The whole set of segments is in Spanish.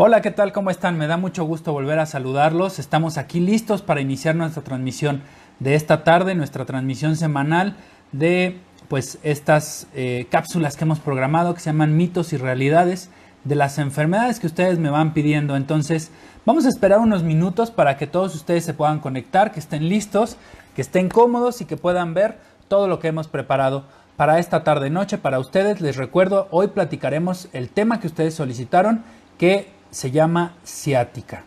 Hola, ¿qué tal? ¿Cómo están? Me da mucho gusto volver a saludarlos. Estamos aquí listos para iniciar nuestra transmisión de esta tarde, nuestra transmisión semanal de pues estas eh, cápsulas que hemos programado que se llaman mitos y realidades de las enfermedades que ustedes me van pidiendo. Entonces, vamos a esperar unos minutos para que todos ustedes se puedan conectar, que estén listos, que estén cómodos y que puedan ver todo lo que hemos preparado para esta tarde noche para ustedes. Les recuerdo, hoy platicaremos el tema que ustedes solicitaron, que se llama ciática.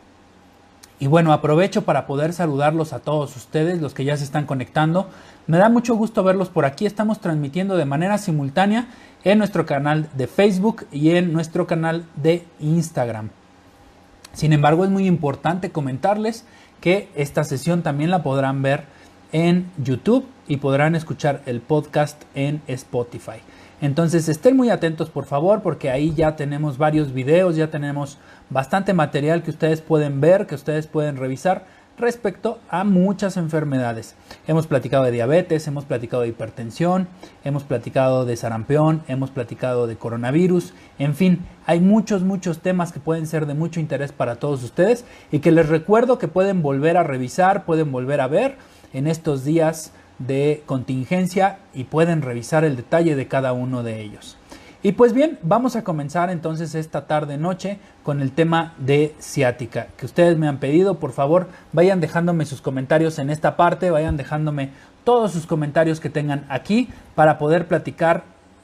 Y bueno, aprovecho para poder saludarlos a todos ustedes, los que ya se están conectando. Me da mucho gusto verlos por aquí. Estamos transmitiendo de manera simultánea en nuestro canal de Facebook y en nuestro canal de Instagram. Sin embargo, es muy importante comentarles que esta sesión también la podrán ver en YouTube y podrán escuchar el podcast en Spotify. Entonces estén muy atentos por favor porque ahí ya tenemos varios videos, ya tenemos bastante material que ustedes pueden ver, que ustedes pueden revisar respecto a muchas enfermedades. Hemos platicado de diabetes, hemos platicado de hipertensión, hemos platicado de sarampión, hemos platicado de coronavirus, en fin, hay muchos, muchos temas que pueden ser de mucho interés para todos ustedes y que les recuerdo que pueden volver a revisar, pueden volver a ver en estos días de contingencia y pueden revisar el detalle de cada uno de ellos. Y pues bien, vamos a comenzar entonces esta tarde noche con el tema de ciática que ustedes me han pedido. Por favor, vayan dejándome sus comentarios en esta parte, vayan dejándome todos sus comentarios que tengan aquí para poder platicar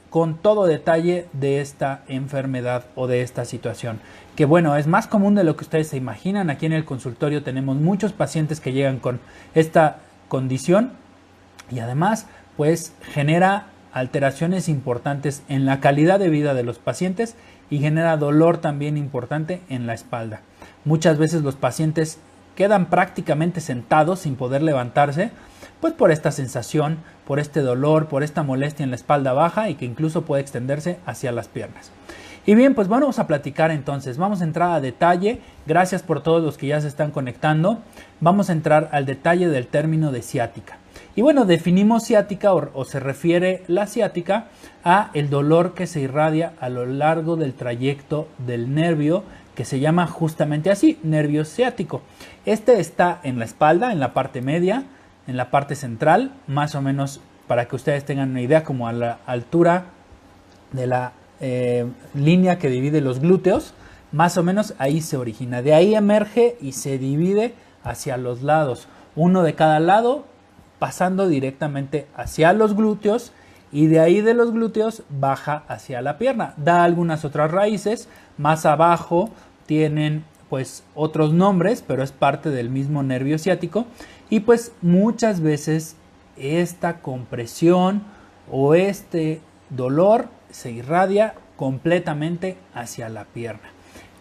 con todo detalle de esta enfermedad o de esta situación. Que bueno, es más común de lo que ustedes se imaginan. Aquí en el consultorio tenemos muchos pacientes que llegan con esta condición y además pues genera alteraciones importantes en la calidad de vida de los pacientes y genera dolor también importante en la espalda. Muchas veces los pacientes quedan prácticamente sentados sin poder levantarse, pues por esta sensación, por este dolor, por esta molestia en la espalda baja y que incluso puede extenderse hacia las piernas. Y bien, pues vamos a platicar entonces, vamos a entrar a detalle, gracias por todos los que ya se están conectando, vamos a entrar al detalle del término de ciática. Y bueno, definimos ciática o, se refiere la ciática a el dolor que se irradia a lo largo del trayecto del nervio que se llama justamente así, nervio ciático. Este está en la espalda, en la parte media, en la parte central, más o menos para que ustedes tengan una idea como a la altura de la eh, línea que divide los glúteos, más o menos ahí se origina. De ahí emerge y se divide hacia los lados, uno de cada lado pasando directamente hacia los glúteos y de ahí de los glúteos baja hacia la pierna. Da algunas otras raíces, más abajo tienen pues otros nombres, pero es parte del mismo nervio ciático y pues muchas veces esta compresión o este dolor se irradia completamente hacia la pierna.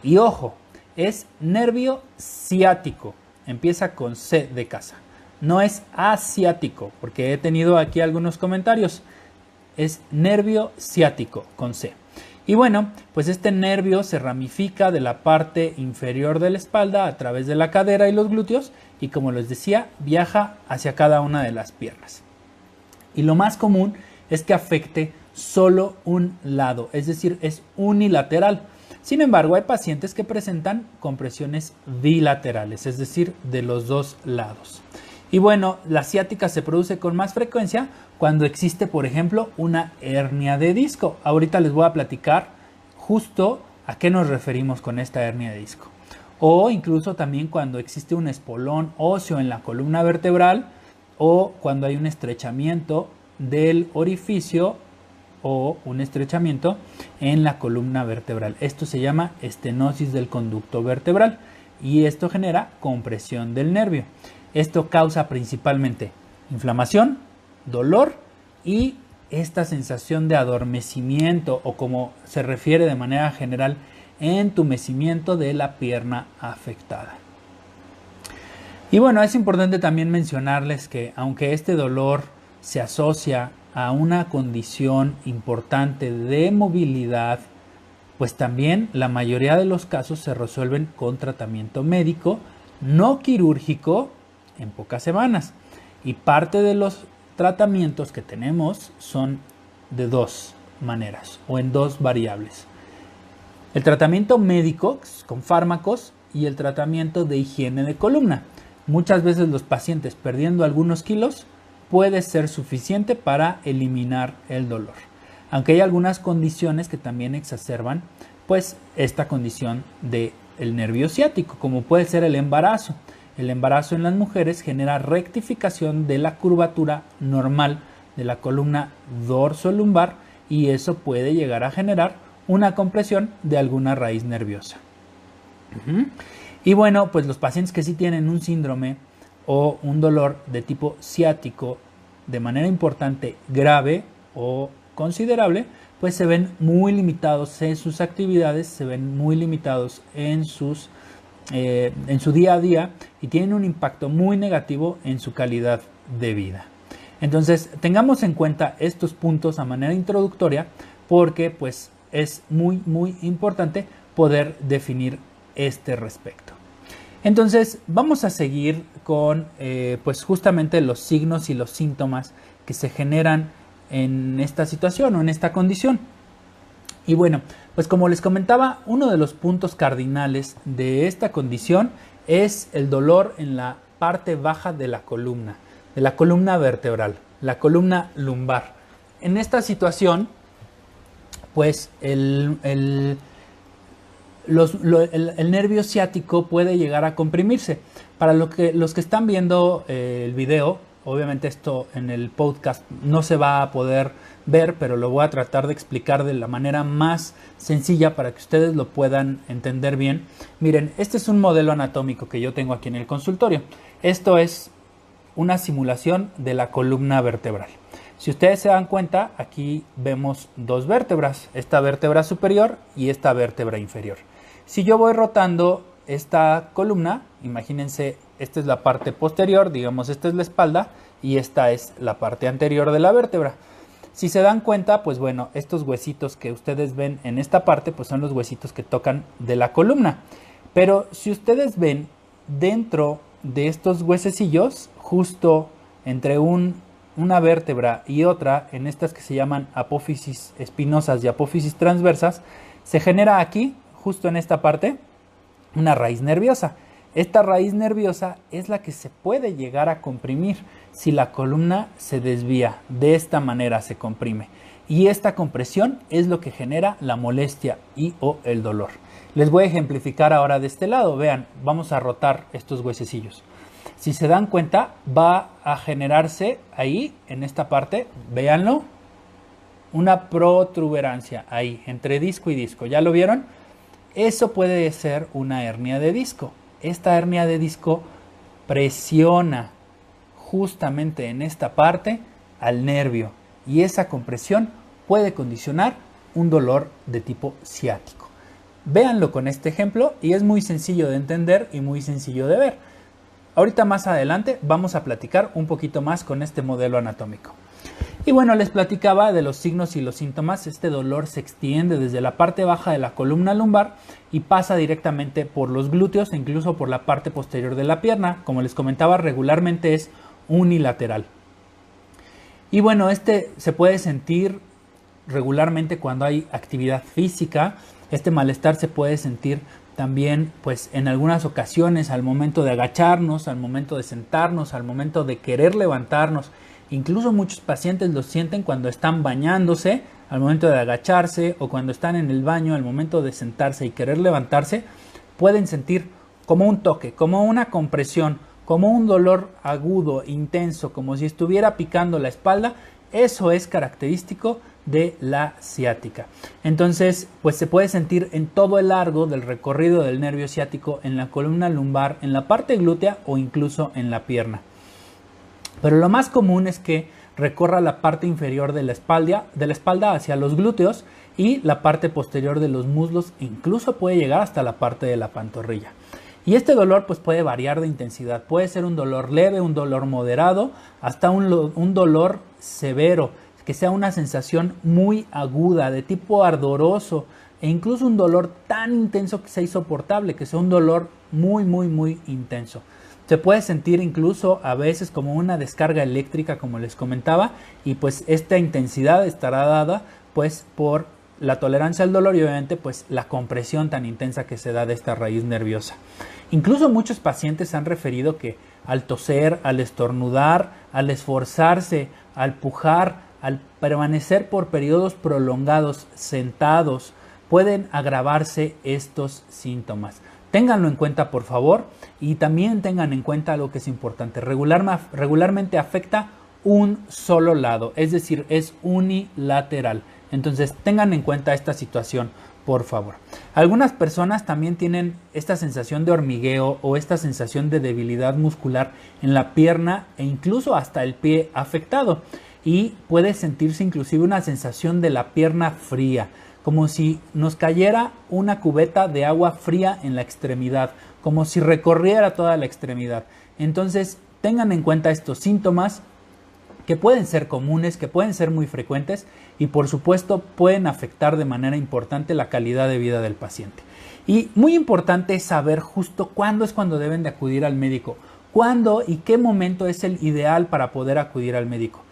Y ojo, es nervio ciático, empieza con C de casa no es asiático, porque he tenido aquí algunos comentarios. Es nervio ciático con C. Y bueno, pues este nervio se ramifica de la parte inferior de la espalda a través de la cadera y los glúteos y como les decía, viaja hacia cada una de las piernas. Y lo más común es que afecte solo un lado, es decir, es unilateral. Sin embargo, hay pacientes que presentan compresiones bilaterales, es decir, de los dos lados. Y bueno, la ciática se produce con más frecuencia cuando existe, por ejemplo, una hernia de disco. Ahorita les voy a platicar justo a qué nos referimos con esta hernia de disco. O incluso también cuando existe un espolón óseo en la columna vertebral o cuando hay un estrechamiento del orificio o un estrechamiento en la columna vertebral. Esto se llama estenosis del conducto vertebral y esto genera compresión del nervio. Esto causa principalmente inflamación, dolor y esta sensación de adormecimiento o como se refiere de manera general, entumecimiento de la pierna afectada. Y bueno, es importante también mencionarles que aunque este dolor se asocia a una condición importante de movilidad, pues también la mayoría de los casos se resuelven con tratamiento médico, no quirúrgico en pocas semanas. Y parte de los tratamientos que tenemos son de dos maneras o en dos variables. El tratamiento médico con fármacos y el tratamiento de higiene de columna. Muchas veces los pacientes perdiendo algunos kilos puede ser suficiente para eliminar el dolor. Aunque hay algunas condiciones que también exacerban pues esta condición del el nervio ciático, como puede ser el embarazo. El embarazo en las mujeres genera rectificación de la curvatura normal de la columna dorso-lumbar y eso puede llegar a generar una compresión de alguna raíz nerviosa. Y bueno, pues los pacientes que sí tienen un síndrome o un dolor de tipo ciático de manera importante, grave o considerable, pues se ven muy limitados en sus actividades, se ven muy limitados en, sus, eh, en su día a día y tienen un impacto muy negativo en su calidad de vida. Entonces, tengamos en cuenta estos puntos a manera introductoria porque pues es muy muy importante poder definir este respecto. Entonces, vamos a seguir con eh, pues justamente los signos y los síntomas que se generan en esta situación o en esta condición. Y bueno, pues como les comentaba, uno de los puntos cardinales de esta condición es el dolor en la parte baja de la columna, de la columna vertebral, la columna lumbar. En esta situación, pues el, el, nervio ciático puede llegar a comprimirse. Para lo que, los que están viendo eh, el video, Obviamente esto en el podcast no se va a poder ver, pero lo voy a tratar de explicar de la manera más sencilla para que ustedes lo puedan entender bien. Miren, este es un modelo anatómico que yo tengo aquí en el consultorio. Esto es una simulación de la columna vertebral. Si ustedes se dan cuenta, aquí vemos dos vértebras, esta vértebra superior y esta vértebra inferior. Si yo voy rotando esta columna, imagínense, esta es la parte posterior, digamos, esta es la espalda y esta es la parte anterior de la vértebra. Si se dan cuenta, pues bueno, estos huesitos que ustedes ven en esta parte, pues son los huesitos que tocan de la columna. Pero si ustedes ven dentro de estos huesecillos, justo entre una vértebra y otra, en estas que se llaman apófisis espinosas y apófisis transversas, se genera aquí, justo en esta parte, una raíz nerviosa. Esta raíz nerviosa es la que se puede llegar a comprimir si la columna se desvía. De esta manera se comprime. Y esta compresión es lo que genera la molestia y o el dolor. Les voy a ejemplificar ahora de este lado. Vean, vamos a rotar estos huesecillos. Si se dan cuenta, va a generarse ahí, en esta parte, véanlo, una protuberancia ahí, entre disco y disco. ¿Ya lo vieron? Eso puede ser una hernia de disco. Esta hernia de disco presiona justamente en esta parte al nervio y esa compresión puede condicionar un dolor de tipo ciático. Véanlo con este ejemplo y es muy sencillo de entender y muy sencillo de ver. Ahorita más adelante vamos a platicar un poquito más con este modelo anatómico. Y bueno, les platicaba de los signos y los síntomas. Este dolor se extiende desde la parte baja de la columna lumbar y pasa directamente por los glúteos e incluso por la parte posterior de la pierna. Como les comentaba, regularmente es unilateral. Y bueno, este se puede sentir regularmente cuando hay actividad física. Este malestar se puede sentir también pues en algunas ocasiones al momento de agacharnos, al momento de sentarnos, al momento de querer levantarnos Incluso muchos pacientes lo sienten cuando están bañándose, al momento de agacharse o cuando están en el baño, al momento de sentarse y querer levantarse, pueden sentir como un toque, como una compresión, como un dolor agudo, intenso, como si estuviera picando la espalda. Eso es característico de la ciática. Entonces, pues se puede sentir en todo el largo del recorrido del nervio ciático, en la columna lumbar, en la parte glútea o incluso en la pierna. Pero lo más común es que recorra la parte inferior de la espalda, de la espalda hacia los glúteos y la parte posterior de los muslos, incluso puede llegar hasta la parte de la pantorrilla. Y este dolor pues puede variar de intensidad, puede ser un dolor leve, un dolor moderado, hasta un, un dolor severo, que sea una sensación muy aguda, de tipo ardoroso, e incluso un dolor tan intenso que sea insoportable, que sea un dolor muy, muy, muy intenso. Se puede sentir incluso a veces como una descarga eléctrica, como les comentaba, y pues esta intensidad estará dada pues por la tolerancia al dolor y obviamente pues la compresión tan intensa que se da de esta raíz nerviosa. Incluso muchos pacientes han referido que al toser, al estornudar, al esforzarse, al pujar, al permanecer por periodos prolongados sentados, pueden agravarse estos síntomas. Ténganlo en cuenta, por favor, y también tengan en cuenta algo que es importante. regularmente afecta un solo lado, es decir, es unilateral. Entonces, tengan en cuenta esta situación, por favor. Algunas personas también tienen esta sensación de hormigueo o esta sensación de debilidad muscular en la pierna e incluso hasta el pie afectado. Y puede sentirse inclusive una sensación de la pierna fría como si nos cayera una cubeta de agua fría en la extremidad, como si recorriera toda la extremidad. Entonces, tengan en cuenta estos síntomas que pueden ser comunes, que pueden ser muy frecuentes y por supuesto pueden afectar de manera importante la calidad de vida del paciente. Y muy importante es saber justo cuándo es cuando deben de acudir al médico, cuándo y qué momento es el ideal para poder acudir al médico.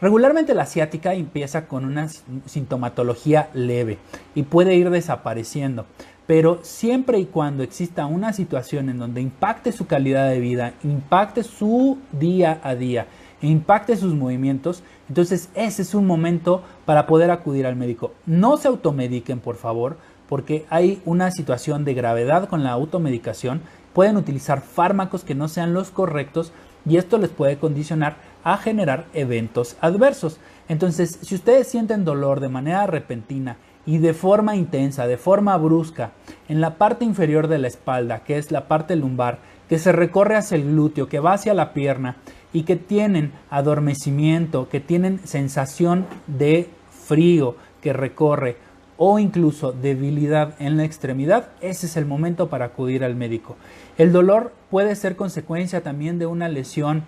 Regularmente la ciática empieza con una sintomatología leve y puede ir desapareciendo, pero siempre y cuando exista una situación en donde impacte su calidad de vida, impacte su día a día, e impacte sus movimientos, entonces ese es un momento para poder acudir al médico. No se automediquen, por favor, porque hay una situación de gravedad con la automedicación. Pueden utilizar fármacos que no sean los correctos y esto les puede condicionar a generar eventos adversos. Entonces, si ustedes sienten dolor de manera repentina y de forma intensa, de forma brusca, en la parte inferior de la espalda, que es la parte lumbar, que se recorre hacia el glúteo, que va hacia la pierna y que tienen adormecimiento, que tienen sensación de frío que recorre o incluso debilidad en la extremidad, ese es el momento para acudir al médico. El dolor puede ser consecuencia también de una lesión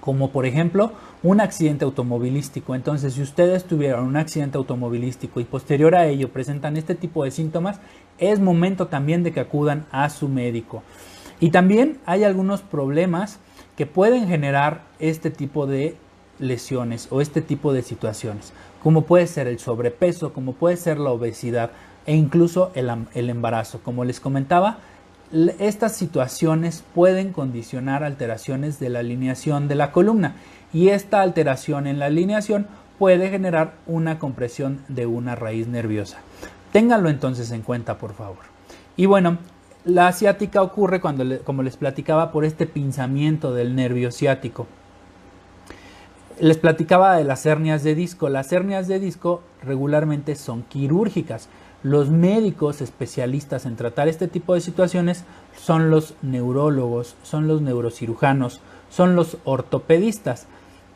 como por ejemplo un accidente automovilístico. Entonces, si ustedes tuvieron un accidente automovilístico y posterior a ello presentan este tipo de síntomas, es momento también de que acudan a su médico. Y también hay algunos problemas que pueden generar este tipo de lesiones o este tipo de situaciones, como puede ser el sobrepeso, como puede ser la obesidad e incluso el, el embarazo. Como les comentaba, estas situaciones pueden condicionar alteraciones de la alineación de la columna y esta alteración en la alineación puede generar una compresión de una raíz nerviosa. Ténganlo entonces en cuenta, por favor. Y bueno, la asiática ocurre cuando, como les platicaba, por este pinzamiento del nervio ciático. Les platicaba de las hernias de disco. Las hernias de disco regularmente son quirúrgicas. Los médicos especialistas en tratar este tipo de situaciones son los neurólogos, son los neurocirujanos, son los ortopedistas.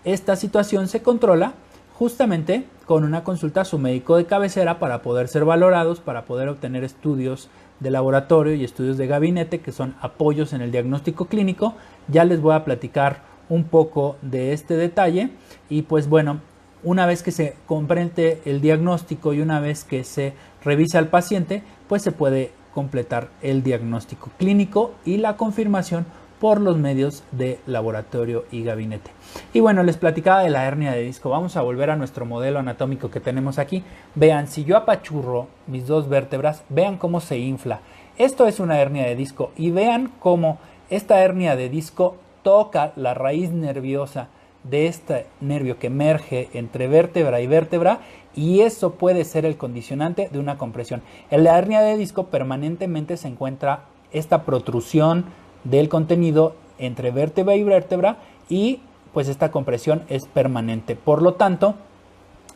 Esta situación se controla justamente con una consulta a su médico de cabecera para poder ser valorados, para poder obtener estudios de laboratorio y estudios de gabinete que son apoyos en el diagnóstico clínico. Ya les voy a platicar un poco de este detalle y pues bueno, una vez que se comprende el diagnóstico y una vez que se revisa al paciente, pues se puede completar el diagnóstico clínico y la confirmación por los medios de laboratorio y gabinete. Y bueno, les platicaba de la hernia de disco. Vamos a volver a nuestro modelo anatómico que tenemos aquí. Vean, si yo apachurro mis dos vértebras, vean cómo se infla. Esto es una hernia de disco y vean cómo esta hernia de disco toca la raíz nerviosa de este nervio que emerge entre vértebra y vértebra y eso puede ser el condicionante de una compresión. En la hernia de disco permanentemente se encuentra esta protrusión del contenido entre vértebra y vértebra y pues esta compresión es permanente. Por lo tanto,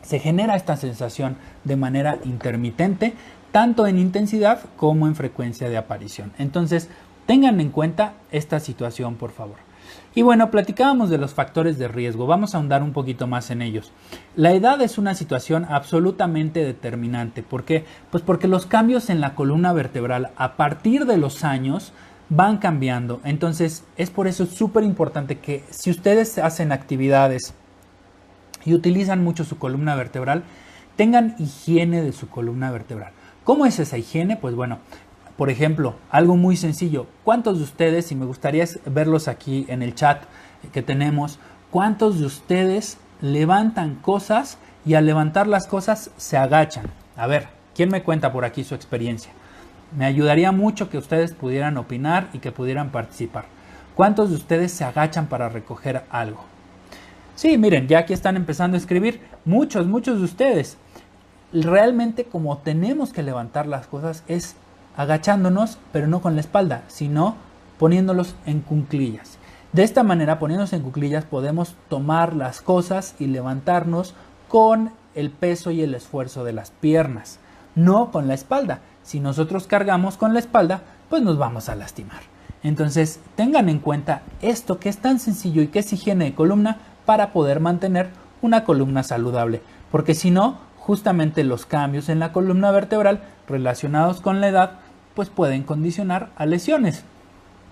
se genera esta sensación de manera intermitente, tanto en intensidad como en frecuencia de aparición. Entonces, tengan en cuenta esta situación, por favor. Y bueno, platicábamos de los factores de riesgo, vamos a ahondar un poquito más en ellos. La edad es una situación absolutamente determinante, ¿por qué? Pues porque los cambios en la columna vertebral a partir de los años van cambiando, entonces es por eso súper importante que si ustedes hacen actividades y utilizan mucho su columna vertebral, tengan higiene de su columna vertebral. ¿Cómo es esa higiene? Pues bueno, por ejemplo, algo muy sencillo. ¿Cuántos de ustedes, y me gustaría verlos aquí en el chat que tenemos, cuántos de ustedes levantan cosas y al levantar las cosas se agachan? A ver, ¿quién me cuenta por aquí su experiencia? Me ayudaría mucho que ustedes pudieran opinar y que pudieran participar. ¿Cuántos de ustedes se agachan para recoger algo? Sí, miren, ya aquí están empezando a escribir muchos, muchos de ustedes. Realmente como tenemos que levantar las cosas es agachándonos, pero no con la espalda, sino poniéndolos en cunclillas. De esta manera, poniéndonos en cuclillas, podemos tomar las cosas y levantarnos con el peso y el esfuerzo de las piernas, no con la espalda. Si nosotros cargamos con la espalda, pues nos vamos a lastimar. Entonces, tengan en cuenta esto que es tan sencillo y que es higiene de columna para poder mantener una columna saludable, porque si no, justamente los cambios en la columna vertebral relacionados con la edad, pues pueden condicionar a lesiones.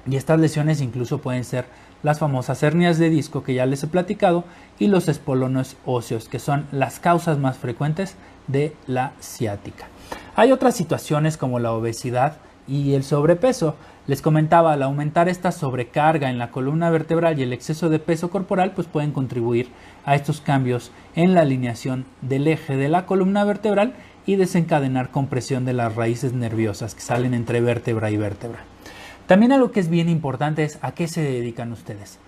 Y estas lesiones incluso pueden ser las famosas hernias de disco que ya les he platicado y los espolones óseos, que son las causas más frecuentes de la ciática. Hay otras situaciones como la obesidad y el sobrepeso. Les comentaba, al aumentar esta sobrecarga en la columna vertebral y el exceso de peso corporal, pues pueden contribuir a estos cambios en la alineación del eje de la columna vertebral y desencadenar compresión de las raíces nerviosas que salen entre vértebra y vértebra. También algo que es bien importante es a qué se dedican ustedes.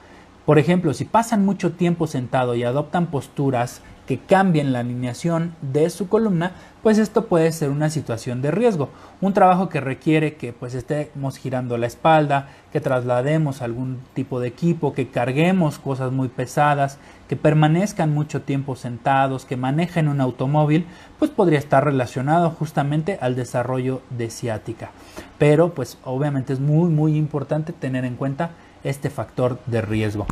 Por ejemplo, si pasan mucho tiempo sentado y adoptan posturas que cambien la alineación de su columna, pues esto puede ser una situación de riesgo. Un trabajo que requiere que pues estemos girando la espalda, que traslademos algún tipo de equipo, que carguemos cosas muy pesadas, que permanezcan mucho tiempo sentados, que manejen un automóvil, pues podría estar relacionado justamente al desarrollo de ciática. Pero pues obviamente es muy muy importante tener en cuenta este factor de riesgo.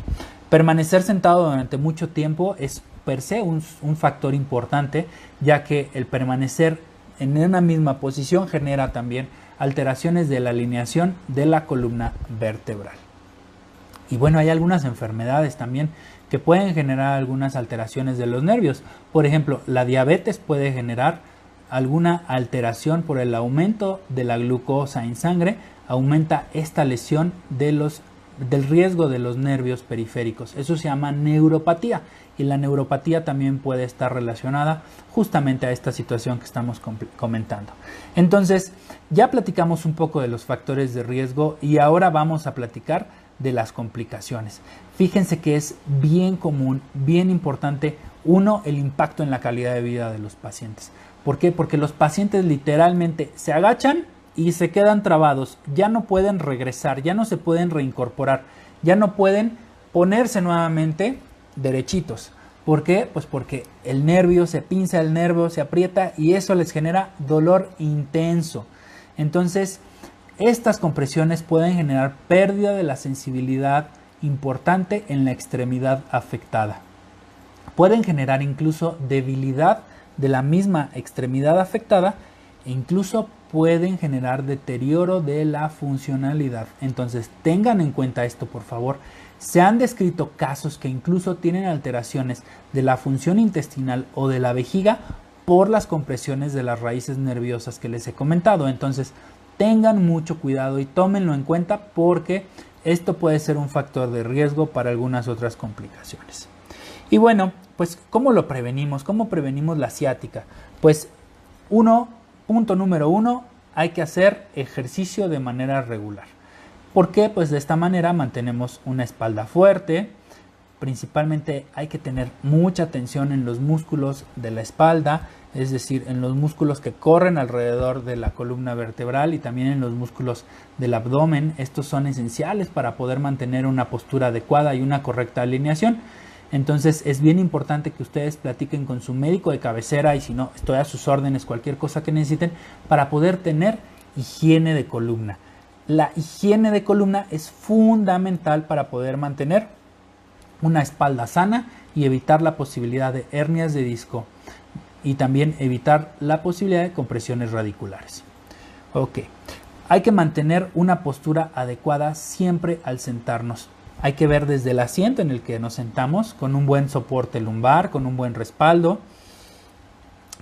Permanecer sentado durante mucho tiempo es per se un, factor importante, ya que el permanecer en una misma posición genera también alteraciones de la alineación de la columna vertebral. Y bueno, hay algunas enfermedades también que pueden generar algunas alteraciones de los nervios. Por ejemplo, la diabetes puede generar alguna alteración por el aumento de la glucosa en sangre, aumenta esta lesión de los, del riesgo de los nervios periféricos. Eso se llama neuropatía y la neuropatía también puede estar relacionada justamente a esta situación que estamos comentando. Entonces, ya platicamos un poco de los factores de riesgo y ahora vamos a platicar de las complicaciones. Fíjense que es bien común, bien importante, uno, el impacto en la calidad de vida de los pacientes. ¿Por qué? Porque los pacientes literalmente se agachan y se quedan trabados, ya no pueden regresar, ya no se pueden reincorporar, ya no pueden ponerse nuevamente derechitos. ¿Por qué? Pues porque el nervio se pinza, el nervio se aprieta y eso les genera dolor intenso. Entonces, estas compresiones pueden generar pérdida de la sensibilidad importante en la extremidad afectada. Pueden generar incluso debilidad de la misma extremidad afectada e incluso pueden generar deterioro de la funcionalidad. Entonces tengan en cuenta esto por favor se han descrito casos que incluso tienen alteraciones de la función intestinal o de la vejiga por las compresiones de las raíces nerviosas que les he comentado. Entonces, tengan mucho cuidado y tómenlo en cuenta porque esto puede ser un factor de riesgo para algunas otras complicaciones. Y bueno, pues ¿cómo lo prevenimos? ¿Cómo prevenimos la ciática? Pues uno, punto número uno, hay que hacer ejercicio de manera regular. ¿Por qué? Pues de esta manera mantenemos una espalda fuerte. Principalmente hay que tener mucha tensión en los músculos de la espalda, es decir, en los músculos que corren alrededor de la columna vertebral y también en los músculos del abdomen. Estos son esenciales para poder mantener una postura adecuada y una correcta alineación. Entonces es bien importante que ustedes platiquen con su médico de cabecera y si no, estoy a sus órdenes, cualquier cosa que necesiten, para poder tener higiene de columna la higiene de columna es fundamental para poder mantener una espalda sana y evitar la posibilidad de hernias de disco y también evitar la posibilidad de compresiones radiculares. Ok, hay que mantener una postura adecuada siempre al sentarnos. Hay que ver desde el asiento en el que nos sentamos con un buen soporte lumbar, con un buen respaldo,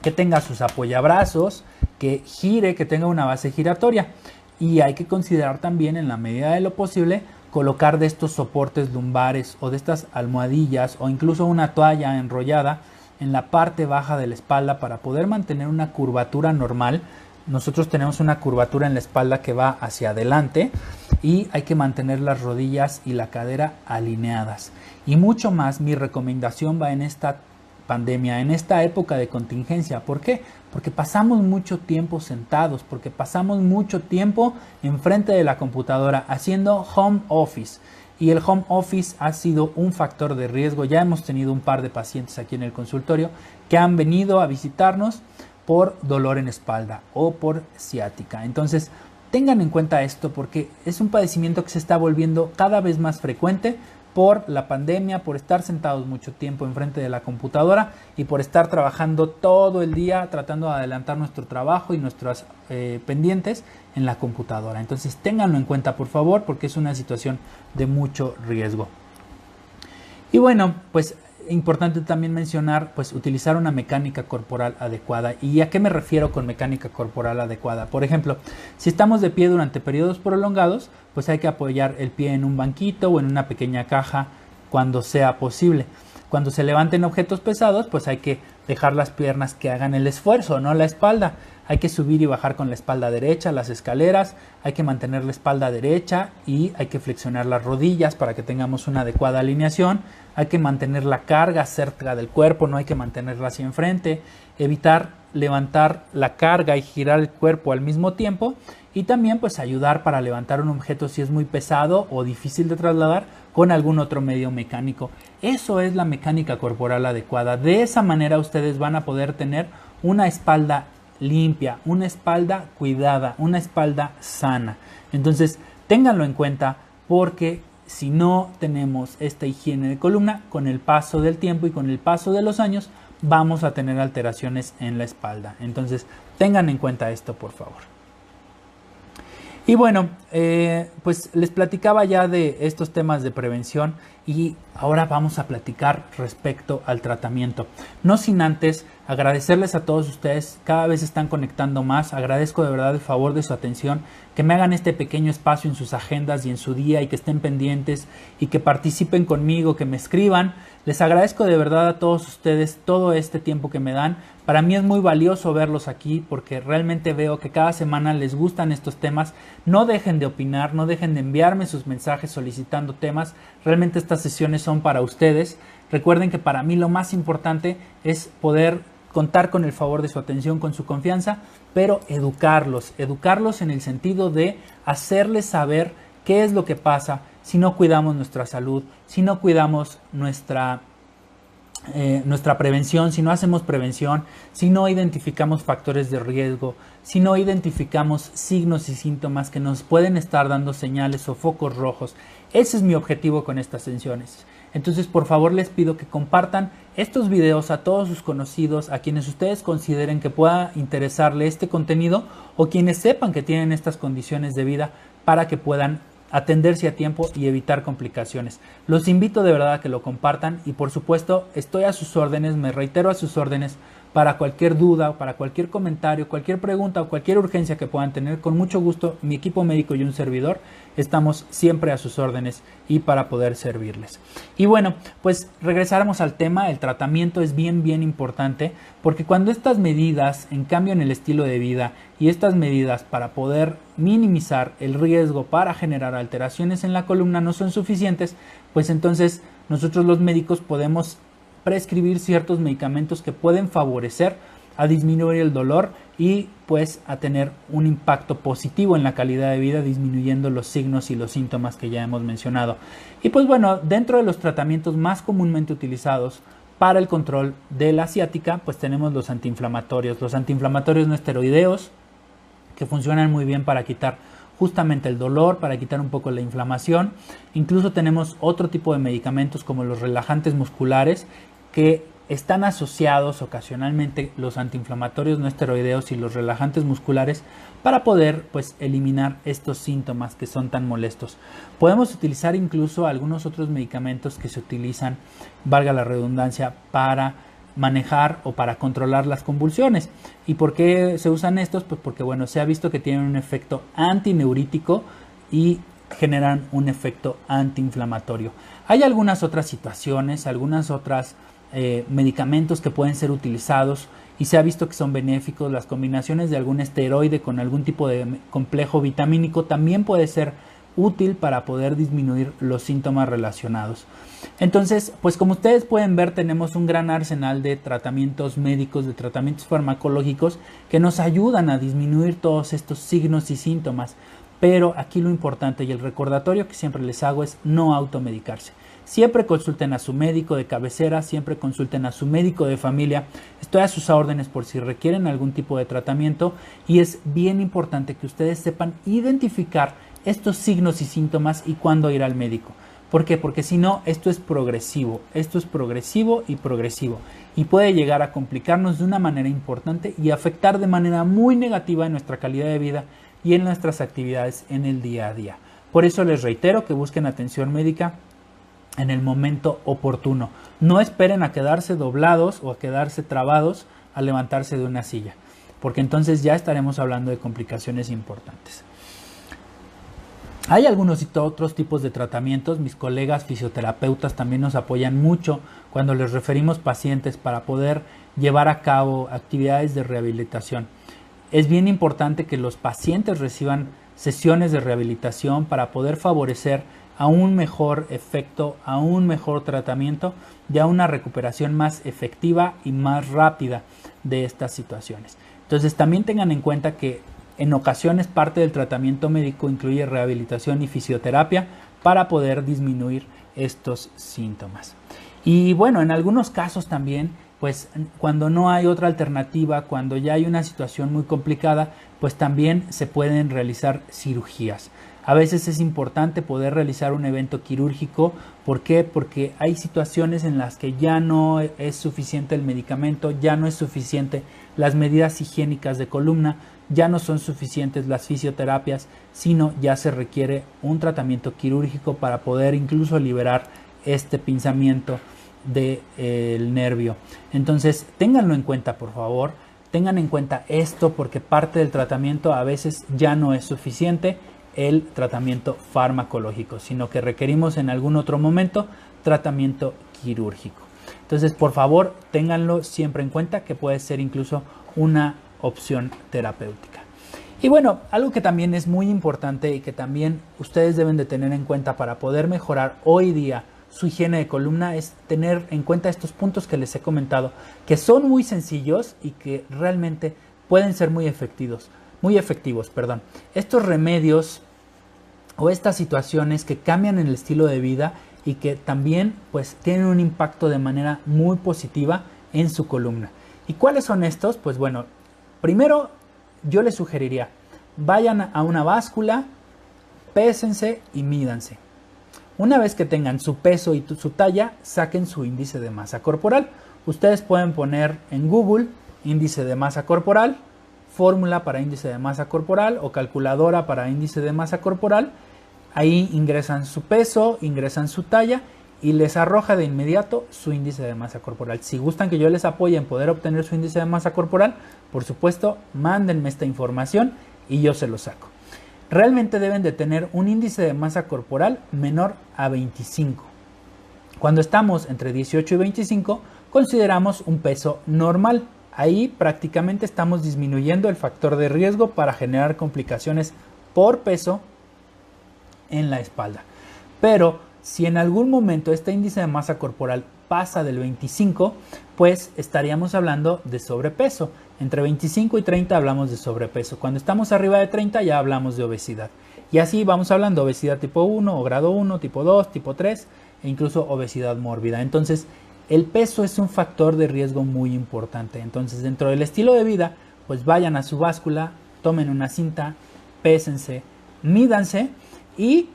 que tenga sus apoyabrazos, que gire, que tenga una base giratoria y hay que considerar también en la medida de lo posible colocar de estos soportes lumbares o de estas almohadillas o incluso una toalla enrollada en la parte baja de la espalda para poder mantener una curvatura normal. Nosotros tenemos una curvatura en la espalda que va hacia adelante y hay que mantener las rodillas y la cadera alineadas. Y mucho más, mi recomendación va en esta pandemia, en esta época de contingencia. ¿Por qué? Porque pasamos mucho tiempo sentados, porque pasamos mucho tiempo enfrente de la computadora haciendo home office. Y el home office ha sido un factor de riesgo. Ya hemos tenido un par de pacientes aquí en el consultorio que han venido a visitarnos por dolor en espalda o por ciática. Entonces, tengan en cuenta esto porque es un padecimiento que se está volviendo cada vez más frecuente por la pandemia, por estar sentados mucho tiempo enfrente de la computadora y por estar trabajando todo el día tratando de adelantar nuestro trabajo y nuestras eh, pendientes en la computadora. Entonces ténganlo en cuenta por favor porque es una situación de mucho riesgo. Y bueno, pues importante también mencionar, pues utilizar una mecánica corporal adecuada. ¿Y a qué me refiero con mecánica corporal adecuada? Por ejemplo, si estamos de pie durante periodos prolongados, pues hay que apoyar el pie en un banquito o en una pequeña caja cuando sea posible. Cuando se levanten objetos pesados, pues hay que dejar las piernas que hagan el esfuerzo, no la espalda. Hay que subir y bajar con la espalda derecha las escaleras, hay que mantener la espalda derecha y hay que flexionar las rodillas para que tengamos una adecuada alineación. Hay que mantener la carga cerca del cuerpo, no hay que mantenerla hacia enfrente. Evitar levantar la carga y girar el cuerpo al mismo tiempo. Y también pues ayudar para levantar un objeto si es muy pesado o difícil de trasladar con algún otro medio mecánico. Eso es la mecánica corporal adecuada. De esa manera ustedes van a poder tener una espalda limpia, una espalda cuidada, una espalda sana. Entonces, ténganlo en cuenta porque si no tenemos esta higiene de columna, con el paso del tiempo y con el paso de los años, vamos a tener alteraciones en la espalda. Entonces, tengan en cuenta esto, por favor. Y bueno, eh, pues les platicaba ya de estos temas de prevención y ahora vamos a platicar respecto al tratamiento. No sin antes agradecerles a todos ustedes, cada vez están conectando más, agradezco de verdad el favor de su atención, que me hagan este pequeño espacio en sus agendas y en su día y que estén pendientes y que participen conmigo, que me escriban. Les agradezco de verdad a todos ustedes todo este tiempo que me dan para mí es muy valioso verlos aquí porque realmente veo que cada semana les gustan estos temas. No dejen de opinar, no dejen de enviarme sus mensajes solicitando temas. Realmente estas sesiones son para ustedes. Recuerden que para mí lo más importante es poder contar con el favor de su atención, con su confianza, pero educarlos, educarlos en el sentido de hacerles saber qué es lo que pasa si no cuidamos nuestra salud, si no cuidamos nuestra eh, nuestra prevención, si no hacemos prevención, si no identificamos factores de riesgo, si no identificamos signos y síntomas que nos pueden estar dando señales o focos rojos. Ese es mi objetivo con estas sesiones. Entonces, por favor, les pido que compartan estos videos a todos sus conocidos, a quienes ustedes consideren que pueda interesarle este contenido o quienes sepan que tienen estas condiciones de vida para que puedan atenderse a tiempo y evitar complicaciones. Los invito de verdad a que lo compartan y por supuesto estoy a sus órdenes, me reitero a sus órdenes para cualquier duda, para cualquier comentario, cualquier pregunta o cualquier urgencia que puedan tener. Con mucho gusto, mi equipo médico y un servidor estamos siempre a sus órdenes y para poder servirles. Y bueno, pues regresaremos al tema. El tratamiento es bien, bien importante porque cuando estas medidas en cambio en el estilo de vida y estas medidas para poder minimizar el riesgo para generar alteraciones en la columna no son suficientes, pues entonces nosotros los médicos podemos prescribir ciertos medicamentos que pueden favorecer a disminuir el dolor y pues a tener un impacto positivo en la calidad de vida disminuyendo los signos y los síntomas que ya hemos mencionado. Y pues bueno, dentro de los tratamientos más comúnmente utilizados para el control de la ciática, pues tenemos los antiinflamatorios. Los antiinflamatorios no esteroideos que funcionan muy bien para quitar justamente el dolor, para quitar un poco la inflamación. Incluso tenemos otro tipo de medicamentos como los relajantes musculares que están asociados ocasionalmente los antiinflamatorios no esteroideos y los relajantes musculares para poder pues eliminar estos síntomas que son tan molestos. Podemos utilizar incluso algunos otros medicamentos que se utilizan, valga la redundancia, para manejar o para controlar las convulsiones. ¿Y por qué se usan estos? Pues porque bueno, se ha visto que tienen un efecto antineurítico y generan un efecto antiinflamatorio. Hay algunas otras situaciones, algunas otras eh, medicamentos que pueden ser utilizados y se ha visto que son benéficos. Las combinaciones de algún esteroide con algún tipo de complejo vitamínico también puede ser útil para poder disminuir los síntomas relacionados. Entonces, pues como ustedes pueden ver, tenemos un gran arsenal de tratamientos médicos, de tratamientos farmacológicos que nos ayudan a disminuir todos estos signos y síntomas. Pero aquí lo importante y el recordatorio que siempre les hago es no automedicarse. Siempre consulten a su médico de cabecera, siempre consulten a su médico de familia. Estoy a sus órdenes por si requieren algún tipo de tratamiento y es bien importante que ustedes sepan identificar estos signos y síntomas y cuándo ir al médico. ¿Por qué? Porque si no, esto es progresivo, esto es progresivo y progresivo y puede llegar a complicarnos de una manera importante y afectar de manera muy negativa en nuestra calidad de vida y en nuestras actividades en el día a día. Por eso les reitero que busquen atención médica en el momento oportuno. No esperen a quedarse doblados o a quedarse trabados al levantarse de una silla, porque entonces ya estaremos hablando de complicaciones importantes. Hay algunos otros tipos de tratamientos. Mis colegas fisioterapeutas también nos apoyan mucho cuando les referimos pacientes para poder llevar a cabo actividades de rehabilitación. Es bien importante que los pacientes reciban sesiones de rehabilitación para poder favorecer a un mejor efecto, a un mejor tratamiento y a una recuperación más efectiva y más rápida de estas situaciones. Entonces también tengan en cuenta que en ocasiones parte del tratamiento médico incluye rehabilitación y fisioterapia para poder disminuir estos síntomas. Y bueno, en algunos casos también, pues cuando no hay otra alternativa, cuando ya hay una situación muy complicada, pues también se pueden realizar cirugías. A veces es importante poder realizar un evento quirúrgico. ¿Por qué? Porque hay situaciones en las que ya no es suficiente el medicamento, ya no es suficiente las medidas higiénicas de columna, ya no son suficientes las fisioterapias, sino ya se requiere un tratamiento quirúrgico para poder incluso liberar este pinzamiento del de, nervio. Entonces, ténganlo en cuenta, por favor. Tengan en cuenta esto porque parte del tratamiento a veces ya no es suficiente el tratamiento farmacológico, sino que requerimos en algún otro momento tratamiento quirúrgico. Entonces, por favor, ténganlo siempre en cuenta que puede ser incluso una opción terapéutica. Y bueno, algo que también es muy importante y que también ustedes deben de tener en cuenta para poder mejorar hoy día su higiene de columna es tener en cuenta estos puntos que les he comentado, que son muy sencillos y que realmente pueden ser muy efectivos, muy efectivos, perdón. Estos remedios o estas situaciones que cambian el estilo de vida y que también pues tienen un impacto de manera muy positiva en su columna. ¿Y cuáles son estos? Pues bueno, Primero, yo les sugeriría, vayan a una báscula, pésense y mídanse. Una vez que tengan su peso y su talla, saquen su índice de masa corporal. Ustedes pueden poner en Google índice de masa corporal, fórmula para índice de masa corporal o calculadora para índice de masa corporal. Ahí ingresan su peso, ingresan su talla y les arroja de inmediato su índice de masa corporal. Si gustan que yo les apoye en poder obtener su índice de masa corporal, por supuesto, mándenme esta información y yo se lo saco. Realmente deben de tener un índice de masa corporal menor a 25. Cuando estamos entre 18 y 25, consideramos un peso normal. Ahí prácticamente estamos disminuyendo el factor de riesgo para generar complicaciones por peso en la espalda. Pero si en algún momento este índice de masa corporal pasa del 25, pues estaríamos hablando de sobrepeso. Entre 25 y 30 hablamos de sobrepeso. Cuando estamos arriba de 30 ya hablamos de obesidad. Y así vamos hablando obesidad tipo 1 o grado 1, tipo 2, tipo 3 e incluso obesidad mórbida. Entonces, el peso es un factor de riesgo muy importante. Entonces, dentro del estilo de vida, pues vayan a su báscula, tomen una cinta, pésense, mídanse y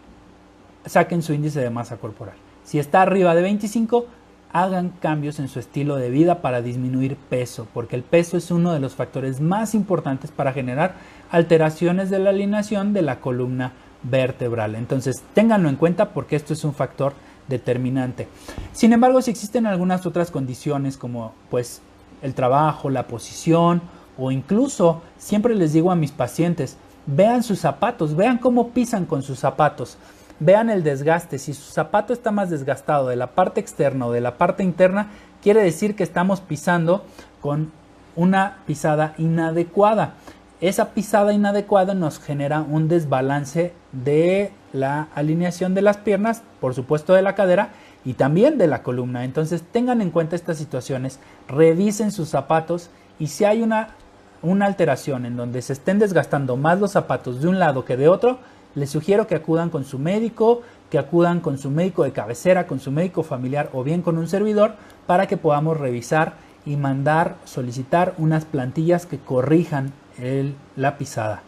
saquen su índice de masa corporal. Si está arriba de 25, hagan cambios en su estilo de vida para disminuir peso, porque el peso es uno de los factores más importantes para generar alteraciones de la alineación de la columna vertebral. Entonces, ténganlo en cuenta porque esto es un factor determinante. Sin embargo, si existen algunas otras condiciones como pues el trabajo, la posición o incluso siempre les digo a mis pacientes, vean sus zapatos, vean cómo pisan con sus zapatos. vean el desgaste. Si su zapato está más desgastado de la parte externa o de la parte interna, quiere decir que estamos pisando con una pisada inadecuada. Esa pisada inadecuada nos genera un desbalance de la alineación de las piernas, por supuesto de la cadera y también de la columna. Entonces tengan en cuenta estas situaciones, revisen sus zapatos y si hay una, una alteración en donde se estén desgastando más los zapatos de un lado que de otro, les sugiero que acudan con su médico, que acudan con su médico de cabecera, con su médico familiar o bien con un servidor para que podamos revisar y mandar, solicitar unas plantillas que corrijan la pisada.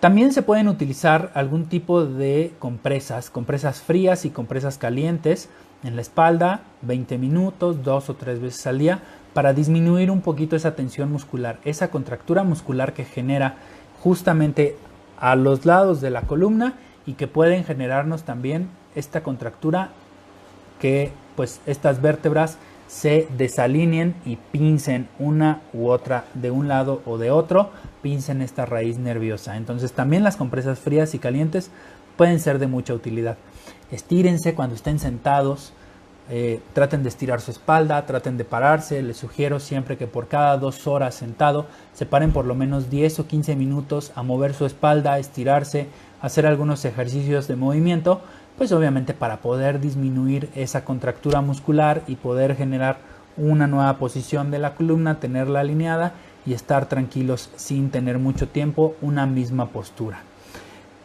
También se pueden utilizar algún tipo de compresas, compresas frías y compresas calientes en la espalda, 20 minutos, dos o tres veces al día, para disminuir un poquito esa tensión muscular, esa contractura muscular que genera justamente a los lados de la columna y que pueden generarnos también esta contractura que pues estas vértebras se desalineen y pincen una u otra de un lado o de otro, pincen esta raíz nerviosa. Entonces también las compresas frías y calientes pueden ser de mucha utilidad. Estírense cuando estén sentados, eh, traten de estirar su espalda, traten de pararse. Les sugiero siempre que por cada dos horas sentado se paren por lo menos 10 o 15 minutos a mover su espalda, estirarse, hacer algunos ejercicios de movimiento, pues obviamente para poder disminuir esa contractura muscular y poder generar una nueva posición de la columna, tenerla alineada y estar tranquilos sin tener mucho tiempo una misma postura.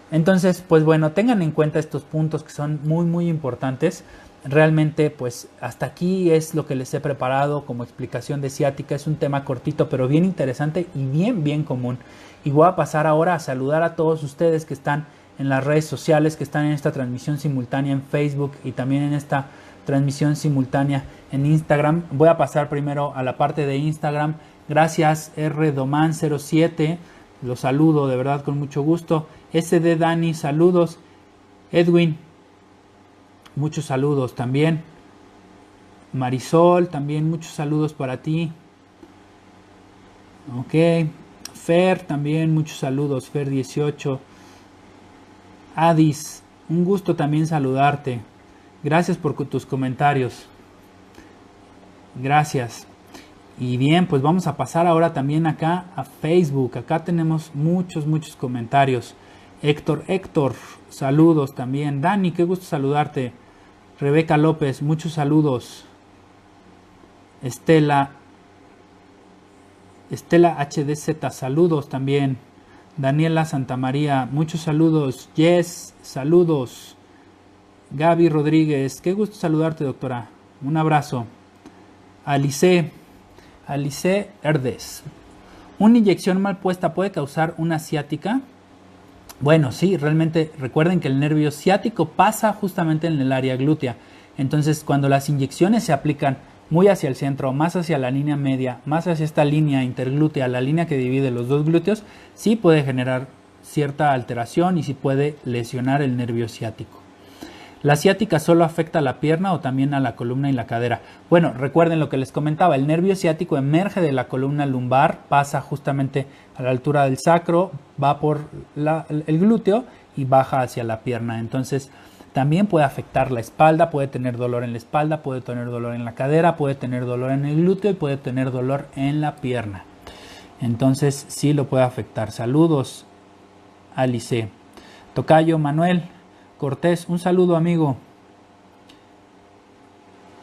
Entonces, pues bueno, tengan en cuenta estos puntos que son muy muy importantes realmente pues hasta aquí es lo que les he preparado como explicación de ciática. Es un tema cortito pero bien interesante y bien bien común. Y voy a pasar ahora a saludar a todos ustedes que están en las redes sociales, que están en esta transmisión simultánea en Facebook y también en esta transmisión simultánea en Instagram. Voy a pasar primero a la parte de Instagram. Gracias rdoman07. Los saludo de verdad con mucho gusto. SD Dani, saludos. Edwin, Muchos saludos también. Marisol, también muchos saludos para ti. Ok. Fer, también muchos saludos. Fer 18. Adis, un gusto también saludarte. Gracias por tus comentarios. Gracias. Y bien, pues vamos a pasar ahora también acá a Facebook. Acá tenemos muchos, muchos comentarios. Héctor, Héctor, saludos también. Dani, qué gusto saludarte. Rebeca López, muchos saludos. Estela, Estela HDZ, saludos también. Daniela Santamaría, muchos saludos. Yes, saludos. Gaby Rodríguez, qué gusto saludarte, doctora. Un abrazo. Alice, Alice Herdes. ¿Una inyección mal puesta puede causar una ciática? Bueno, sí, realmente recuerden que el nervio ciático pasa justamente en el área glútea. Entonces, cuando las inyecciones se aplican muy hacia el centro, más hacia la línea media, más hacia esta línea interglútea, la línea que divide los dos glúteos, sí puede generar cierta alteración y sí puede lesionar el nervio ciático. ¿La ciática solo afecta a la pierna o también a la columna y la cadera? Bueno, recuerden lo que les comentaba, el nervio ciático emerge de la columna lumbar, pasa justamente a la altura del sacro, va por el glúteo y baja hacia la pierna. Entonces, también puede afectar la espalda, puede tener dolor en la espalda, puede tener dolor en la cadera, puede tener dolor en el glúteo y puede tener dolor en la pierna. Entonces, sí lo puede afectar. Saludos, Alice. Tocayo, Manuel, Cortés, un saludo amigo.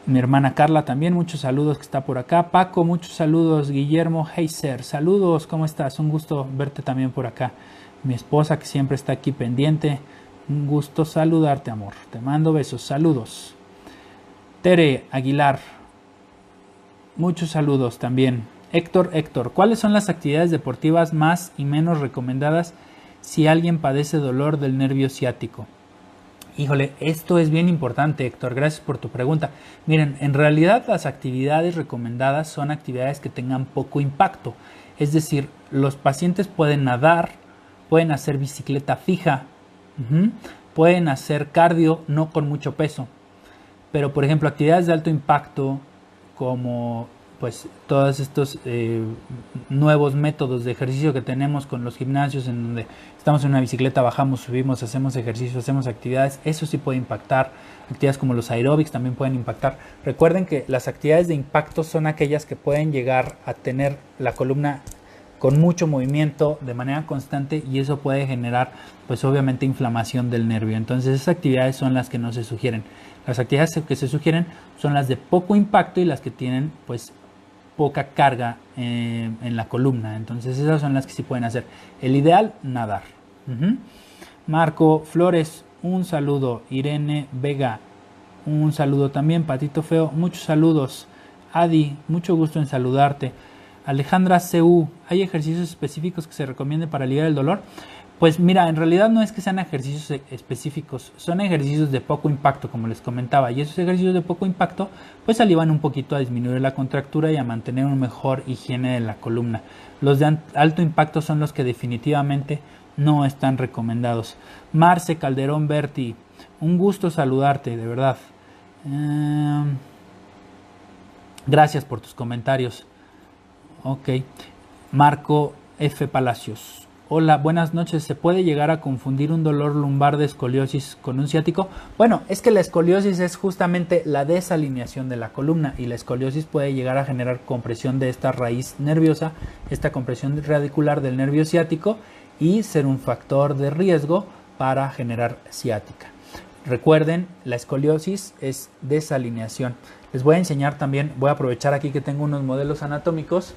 Mi hermana Carla también, muchos saludos que está por acá. Paco, muchos saludos. Guillermo Heiser, saludos, ¿cómo estás? Un gusto verte también por acá. Mi esposa que siempre está aquí pendiente. Un gusto saludarte, amor. Te mando besos, saludos. Tere Aguilar, muchos saludos también. Héctor, Héctor, ¿cuáles son las actividades deportivas más y menos recomendadas si alguien padece dolor del nervio ciático? Híjole, esto es bien importante, Héctor. Gracias por tu pregunta. Miren, en realidad las actividades recomendadas son actividades que tengan poco impacto. Es decir, los pacientes pueden nadar, pueden hacer bicicleta fija, pueden hacer cardio no con mucho peso. Pero, por ejemplo, actividades de alto impacto como pues todos estos eh, nuevos métodos de ejercicio que tenemos con los gimnasios en donde estamos en una bicicleta, bajamos, subimos, hacemos ejercicio, hacemos actividades, eso sí puede impactar. Actividades como los aeróbics también pueden impactar. Recuerden que las actividades de impacto son aquellas que pueden llegar a tener la columna con mucho movimiento de manera constante y eso puede generar pues obviamente inflamación del nervio. Entonces esas actividades son las que no se sugieren. Las actividades que se sugieren son las de poco impacto y las que tienen pues poca carga eh, en la columna. Entonces esas son las que sí pueden hacer. El ideal, nadar. Marco Flores, un saludo. Irene Vega, un saludo también. Patito Feo, muchos saludos. Adi, mucho gusto en saludarte. Alejandra CU, ¿hay ejercicios específicos que se recomienden para aliviar el dolor? Pues mira, en realidad no es que sean ejercicios e-, específicos, son ejercicios de poco impacto, como les comentaba, y esos ejercicios de poco impacto pues ayudan un poquito a disminuir la contractura y a mantener una mejor higiene de la columna. Los de alto impacto son los que definitivamente no están recomendados. Marce Calderón Berti, un gusto saludarte, de verdad. Em, gracias por tus comentarios. Ok. Marco F. Palacios. Hola, buenas noches. ¿Se puede llegar a confundir un dolor lumbar de escoliosis con un ciático? Bueno, es que la escoliosis es justamente la desalineación de la columna y la escoliosis puede llegar a generar compresión de esta raíz nerviosa, esta compresión radicular del nervio ciático y ser un factor de riesgo para generar ciática. Recuerden, la escoliosis es desalineación. Les voy a enseñar también, voy a aprovechar aquí que tengo unos modelos anatómicos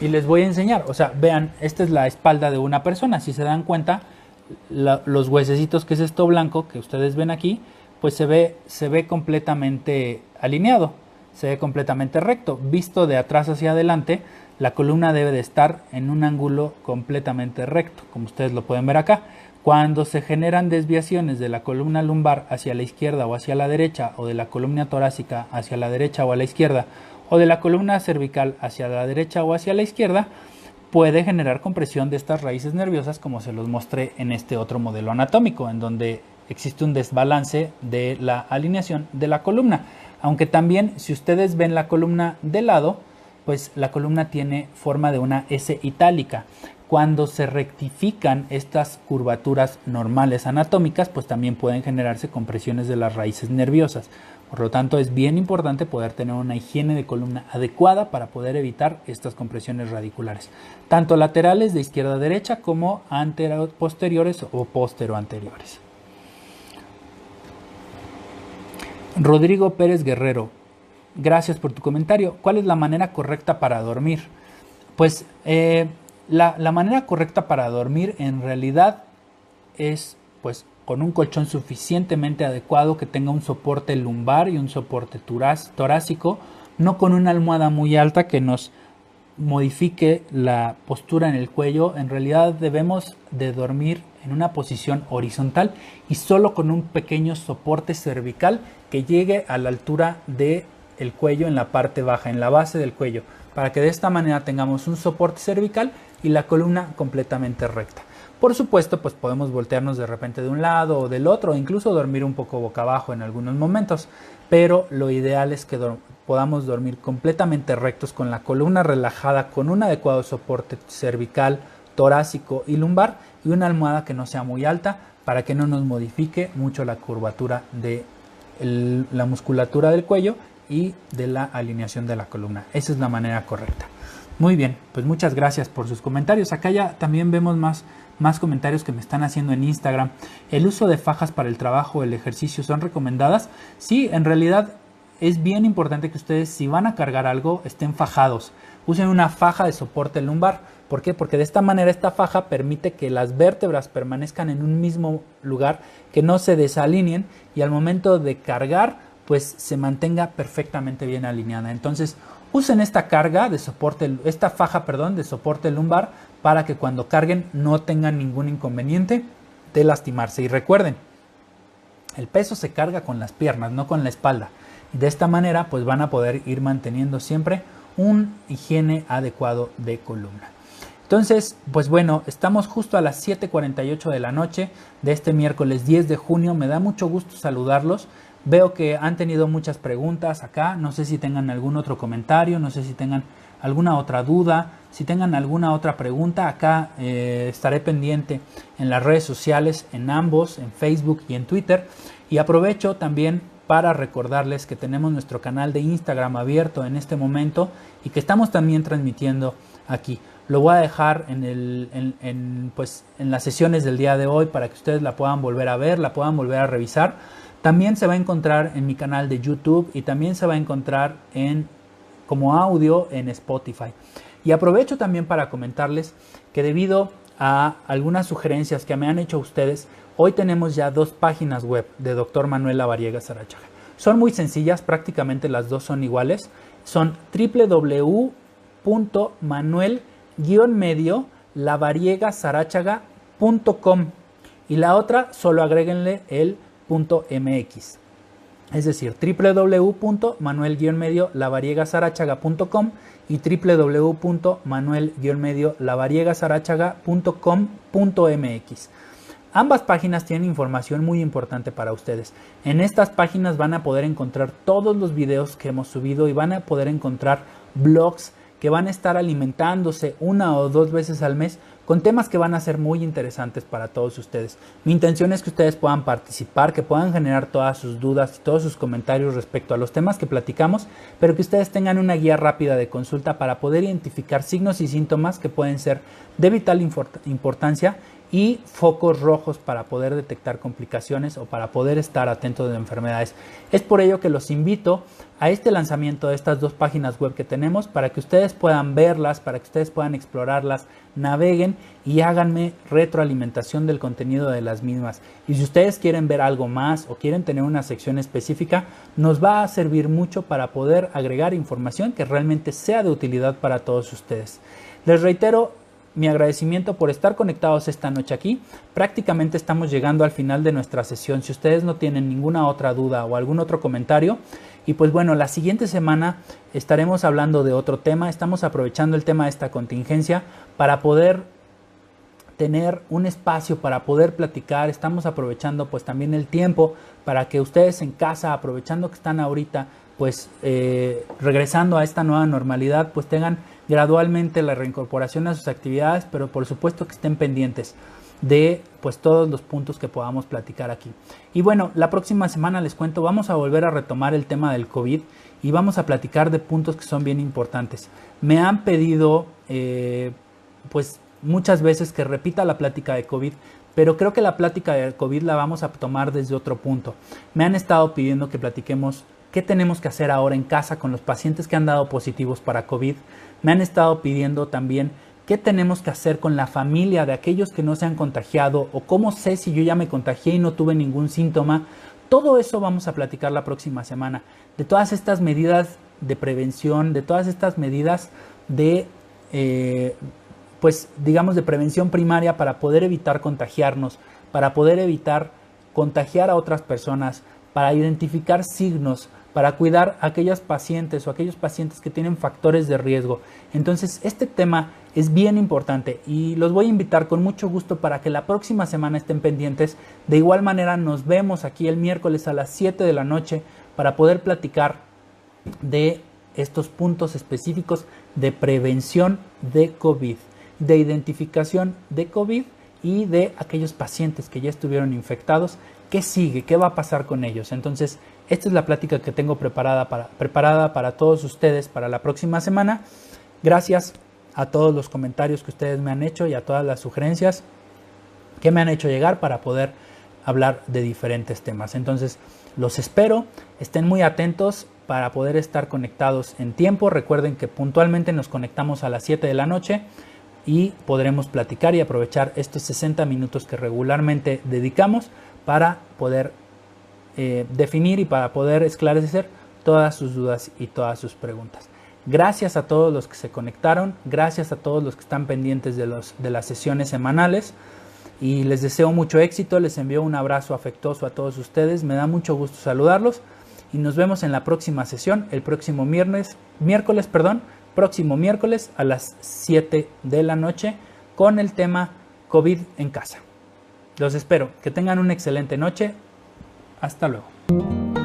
y les voy a enseñar. O sea, vean, esta es la espalda de una persona. Si se dan cuenta, los huesecitos, que es esto blanco que ustedes ven aquí, pues se ve, se ve completamente alineado, se ve completamente recto. Visto de atrás hacia adelante, la columna debe de estar en un ángulo completamente recto, como ustedes lo pueden ver acá. Cuando se generan desviaciones de la columna lumbar hacia la izquierda o hacia la derecha, o de la columna torácica hacia la derecha o a la izquierda, o de la columna cervical hacia la derecha o hacia la izquierda, puede generar compresión de estas raíces nerviosas como se los mostré en este otro modelo anatómico, en donde existe un desbalance de la alineación de la columna. Aunque también si ustedes ven la columna de lado, pues la columna tiene forma de una S itálica. Cuando se rectifican estas curvaturas normales anatómicas, pues también pueden generarse compresiones de las raíces nerviosas. Por lo tanto, es bien importante poder tener una higiene de columna adecuada para poder evitar estas compresiones radiculares, tanto laterales de izquierda a derecha como posteriores o postero anteriores. Rodrigo Pérez Guerrero, gracias por tu comentario. ¿Cuál es la manera correcta para dormir? Pues eh, la, la manera correcta para dormir en realidad es pues con un colchón suficientemente adecuado que tenga un soporte lumbar y un soporte torácico, no con una almohada muy alta que nos modifique la postura en el cuello. En realidad debemos de dormir en una posición horizontal y solo con un pequeño soporte cervical que llegue a la altura del el cuello en la parte baja, en la base del cuello, para que de esta manera tengamos un soporte cervical y la columna completamente recta. Por supuesto, pues podemos voltearnos de repente de un lado o del otro, incluso dormir un poco boca abajo en algunos momentos, pero lo ideal es que podamos dormir completamente rectos con la columna relajada, con un adecuado soporte cervical, torácico y lumbar y una almohada que no sea muy alta para que no nos modifique mucho la curvatura de la musculatura del cuello y de la alineación de la columna. Esa es la manera correcta. Muy bien, pues muchas gracias por sus comentarios. Acá ya también vemos más más comentarios que me están haciendo en Instagram. ¿El uso de fajas para el trabajo el ejercicio son recomendadas? Sí, en realidad es bien importante que ustedes si van a cargar algo estén fajados. Usen una faja de soporte lumbar. ¿Por qué? Porque de esta manera esta faja permite que las vértebras permanezcan en un mismo lugar, que no se desalineen y al momento de cargar pues se mantenga perfectamente bien alineada. Entonces usen esta carga de soporte, esta faja, perdón, de soporte lumbar para que cuando carguen no tengan ningún inconveniente de lastimarse. Y recuerden, el peso se carga con las piernas, no con la espalda. Y de esta manera pues van a poder ir manteniendo siempre un higiene adecuado de columna. Entonces, pues bueno, estamos justo a las 7.48 de la noche de este miércoles 10 de junio. Me da mucho gusto saludarlos. Veo que han tenido muchas preguntas acá. No sé si tengan algún otro comentario, no sé si tengan alguna otra duda, si tengan alguna otra pregunta. Acá eh, estaré pendiente en las redes sociales, en ambos, en Facebook y en Twitter. Y aprovecho también para recordarles que tenemos nuestro canal de Instagram abierto en este momento y que estamos también transmitiendo aquí. Lo voy a dejar en, el, en, pues, en las sesiones del día de hoy para que ustedes la puedan volver a ver, la puedan volver a revisar. También se va a encontrar en mi canal de YouTube y también se va a encontrar en, como audio en Spotify. Y aprovecho también para comentarles que debido a algunas sugerencias que me han hecho ustedes, hoy tenemos ya dos páginas web de Dr. Manuel Lavariega Sarachaga. Son muy sencillas, prácticamente las dos son iguales. Son www.manuel medio lavariegasarachaga.com y la otra solo agréguenle el punto .mx. Es decir, www.manuel-medio lavariegasarachaga.com y www.manuel-medio lavariegasarachaga.com.mx. Ambas páginas tienen información muy importante para ustedes. En estas páginas van a poder encontrar todos los videos que hemos subido y van a poder encontrar blogs que van a estar alimentándose una o dos veces al mes con temas que van a ser muy interesantes para todos ustedes. Mi intención es que ustedes puedan participar, que puedan generar todas sus dudas y todos sus comentarios respecto a los temas que platicamos, pero que ustedes tengan una guía rápida de consulta para poder identificar signos y síntomas que pueden ser de vital importancia y focos rojos para poder detectar complicaciones o para poder estar atentos de enfermedades. Es por ello que los invito a este lanzamiento de estas dos páginas web que tenemos para que ustedes puedan verlas, para que ustedes puedan explorarlas, naveguen y háganme retroalimentación del contenido de las mismas. Y si ustedes quieren ver algo más o quieren tener una sección específica, nos va a servir mucho para poder agregar información que realmente sea de utilidad para todos ustedes. Les reitero, mi agradecimiento por estar conectados esta noche aquí. Prácticamente estamos llegando al final de nuestra sesión. Si ustedes no tienen ninguna otra duda o algún otro comentario, y pues bueno, la siguiente semana estaremos hablando de otro tema. Estamos aprovechando el tema de esta contingencia para poder tener un espacio para poder platicar. Estamos aprovechando pues también el tiempo para que ustedes en casa, aprovechando que están ahorita pues eh, regresando a esta nueva normalidad, pues tengan gradualmente la reincorporación a sus actividades, pero por supuesto que estén pendientes de pues todos los puntos que podamos platicar aquí. Y bueno, la próxima semana les cuento, vamos a volver a retomar el tema del COVID y vamos a platicar de puntos que son bien importantes. Me han pedido eh, pues muchas veces que repita la plática de COVID, pero creo que la plática de COVID la vamos a tomar desde otro punto. Me han estado pidiendo que platiquemos qué tenemos que hacer ahora en casa con los pacientes que han dado positivos para COVID, me han estado pidiendo también qué tenemos que hacer con la familia de aquellos que no se han contagiado o cómo sé si yo ya me contagié y no tuve ningún síntoma. Todo eso vamos a platicar la próxima semana. De todas estas medidas de prevención, de todas estas medidas de, eh, pues digamos, de prevención primaria para poder evitar contagiarnos, para poder evitar contagiar a otras personas, para identificar signos, para cuidar a aquellas pacientes o aquellos pacientes que tienen factores de riesgo. Entonces, este tema es bien importante y los voy a invitar con mucho gusto para que la próxima semana estén pendientes. De igual manera, nos vemos aquí el miércoles a las 7 de la noche para poder platicar de estos puntos específicos de prevención de COVID, de identificación de COVID y de aquellos pacientes que ya estuvieron infectados. ¿Qué sigue? ¿Qué va a pasar con ellos? Entonces, esta es la plática que tengo preparada para, preparada para todos ustedes para la próxima semana. Gracias a todos los comentarios que ustedes me han hecho y a todas las sugerencias que me han hecho llegar para poder hablar de diferentes temas. Entonces, los espero, estén muy atentos para poder estar conectados en tiempo. Recuerden que puntualmente nos conectamos a las 7 de la noche y podremos platicar y aprovechar estos 60 minutos que regularmente dedicamos para poder eh, definir y para poder esclarecer todas sus dudas y todas sus preguntas. Gracias a todos los que se conectaron, gracias a todos los que están pendientes de, los, de las sesiones semanales y les deseo mucho éxito, les envío un abrazo afectuoso a todos ustedes, me da mucho gusto saludarlos y nos vemos en la próxima sesión, el próximo miércoles, miércoles perdón, próximo miércoles a las 7 de la noche con el tema COVID en casa. Los espero. Que tengan una excelente noche. Hasta luego.